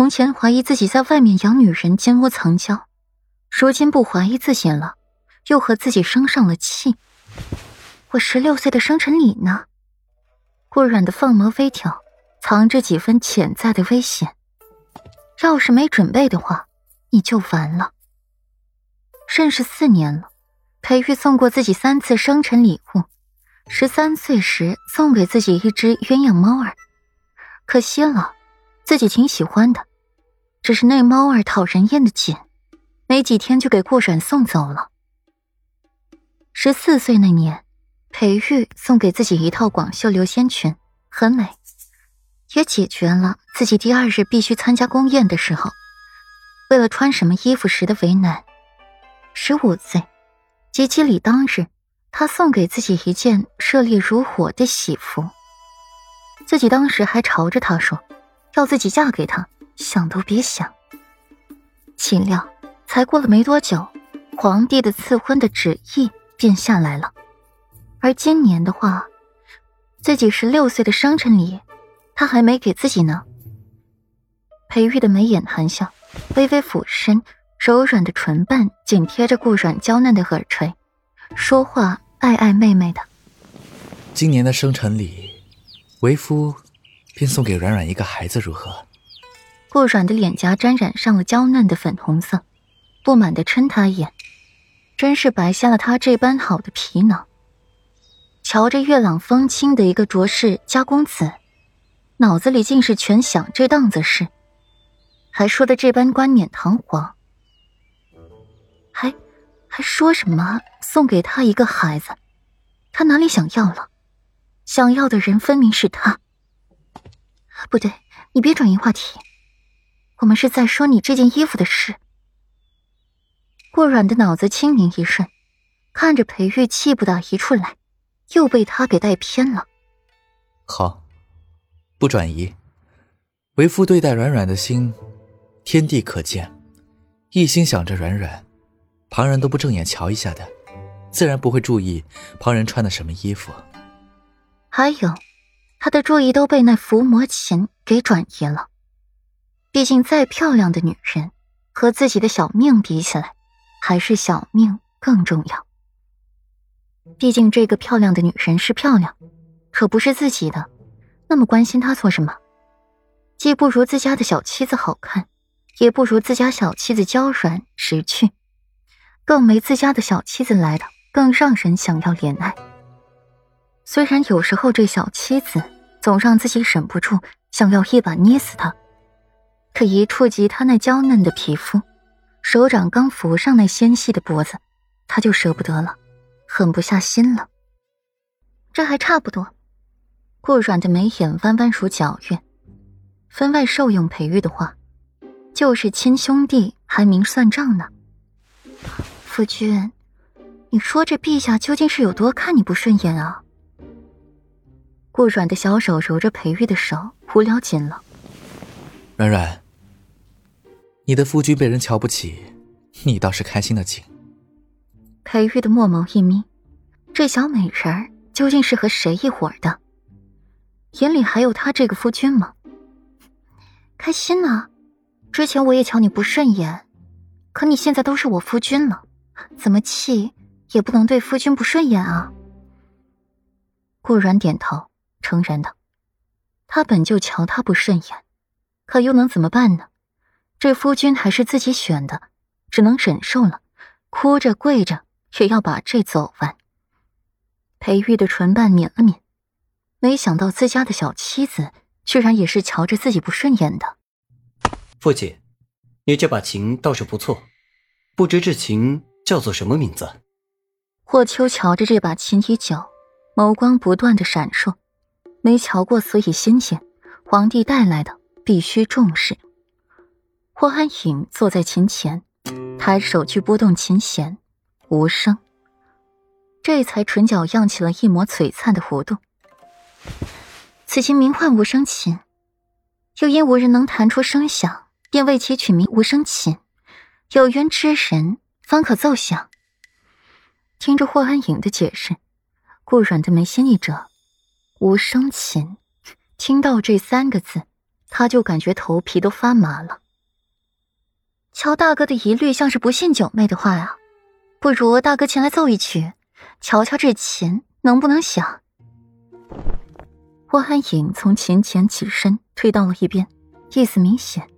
从前怀疑自己在外面养女人奸窝藏娇，如今不怀疑自己了，又和自己生上了气。我十六岁的生辰礼呢？顾软的凤眸微挑，藏着几分潜在的危险。要是没准备的话，你就完了。认识四年了，裴玉送过自己三次生辰礼物。十三岁时送给自己一只鸳鸯猫儿，可惜了。自己挺喜欢的，只是那猫儿讨人厌的紧，没几天就给顾软送走了。十四岁那年，裴玉送给自己一套广袖流仙裙，很美，也解决了自己第二日必须参加宫宴的时候，为了穿什么衣服时的为难。十五岁，及笄礼当日，他送给自己一件热烈如火的喜服，自己当时还朝着他说。要自己嫁给他，想都别想。岂料才过了没多久，皇帝的赐婚的旨意便下来了。而今年的话，自己十六岁的生辰礼，他还没给自己呢。裴玉的眉眼含笑，微微俯身，柔软的唇瓣紧贴着顾软娇嫩的耳垂，说话爱爱妹妹的。今年的生辰礼，为夫。便送给软软一个孩子如何？顾软的脸颊沾染上了娇嫩的粉红色，不满的嗔他一眼，真是白瞎了他这般好的皮囊。瞧着月朗风轻的一个卓氏家公子，脑子里竟是全想这档子事，还说的这般冠冕堂皇，还还说什么送给他一个孩子？他哪里想要了？想要的人分明是他。不对，你别转移话题。我们是在说你这件衣服的事。顾软的脑子清明一瞬，看着裴玉气不打一处来，又被他给带偏了。好，不转移。为夫对待软软的心，天地可见，一心想着软软，旁人都不正眼瞧一下的，自然不会注意旁人穿的什么衣服。还有。他的注意都被那伏魔琴给转移了。毕竟，再漂亮的女人，和自己的小命比起来，还是小命更重要。毕竟，这个漂亮的女人是漂亮，可不是自己的，那么关心她做什么？既不如自家的小妻子好看，也不如自家小妻子娇软识趣，更没自家的小妻子来的更让人想要怜爱。虽然有时候这小妻子总让自己忍不住想要一把捏死她，可一触及他那娇嫩的皮肤，手掌刚扶上那纤细的脖子，他就舍不得了，狠不下心了。这还差不多。顾软的眉眼弯弯如皎月，分外受用。裴玉的话，就是亲兄弟还明算账呢。夫君，你说这陛下究竟是有多看你不顺眼啊？顾软的小手揉着裴玉的手，无聊紧了。软软，你的夫君被人瞧不起，你倒是开心的紧。裴玉的墨眸一眯，这小美人儿究竟是和谁一伙的？眼里还有他这个夫君吗？开心啊！之前我也瞧你不顺眼，可你现在都是我夫君了，怎么气也不能对夫君不顺眼啊！顾软点头。诚然的，他本就瞧他不顺眼，可又能怎么办呢？这夫君还是自己选的，只能忍受了，哭着跪着也要把这走完。裴玉的唇瓣抿了抿，没想到自家的小妻子居然也是瞧着自己不顺眼的。父亲，你这把琴倒是不错，不知这琴叫做什么名字？霍秋瞧着这把琴已久，眸光不断的闪烁。没瞧过，所以新鲜。皇帝带来的，必须重视。霍安影坐在琴前，抬手去拨动琴弦，无声。这才唇角漾起了一抹璀璨的弧度。此琴名唤无声琴，又因无人能弹出声响，便为其取名无声琴。有缘之人方可奏响。听着霍安影的解释，顾软的眉心一折。无声琴，听到这三个字，他就感觉头皮都发麻了。乔大哥的疑虑像是不信九妹的话呀，不如大哥前来奏一曲，瞧瞧这琴能不能响。霍安影从琴前起身，退到了一边，意思明显。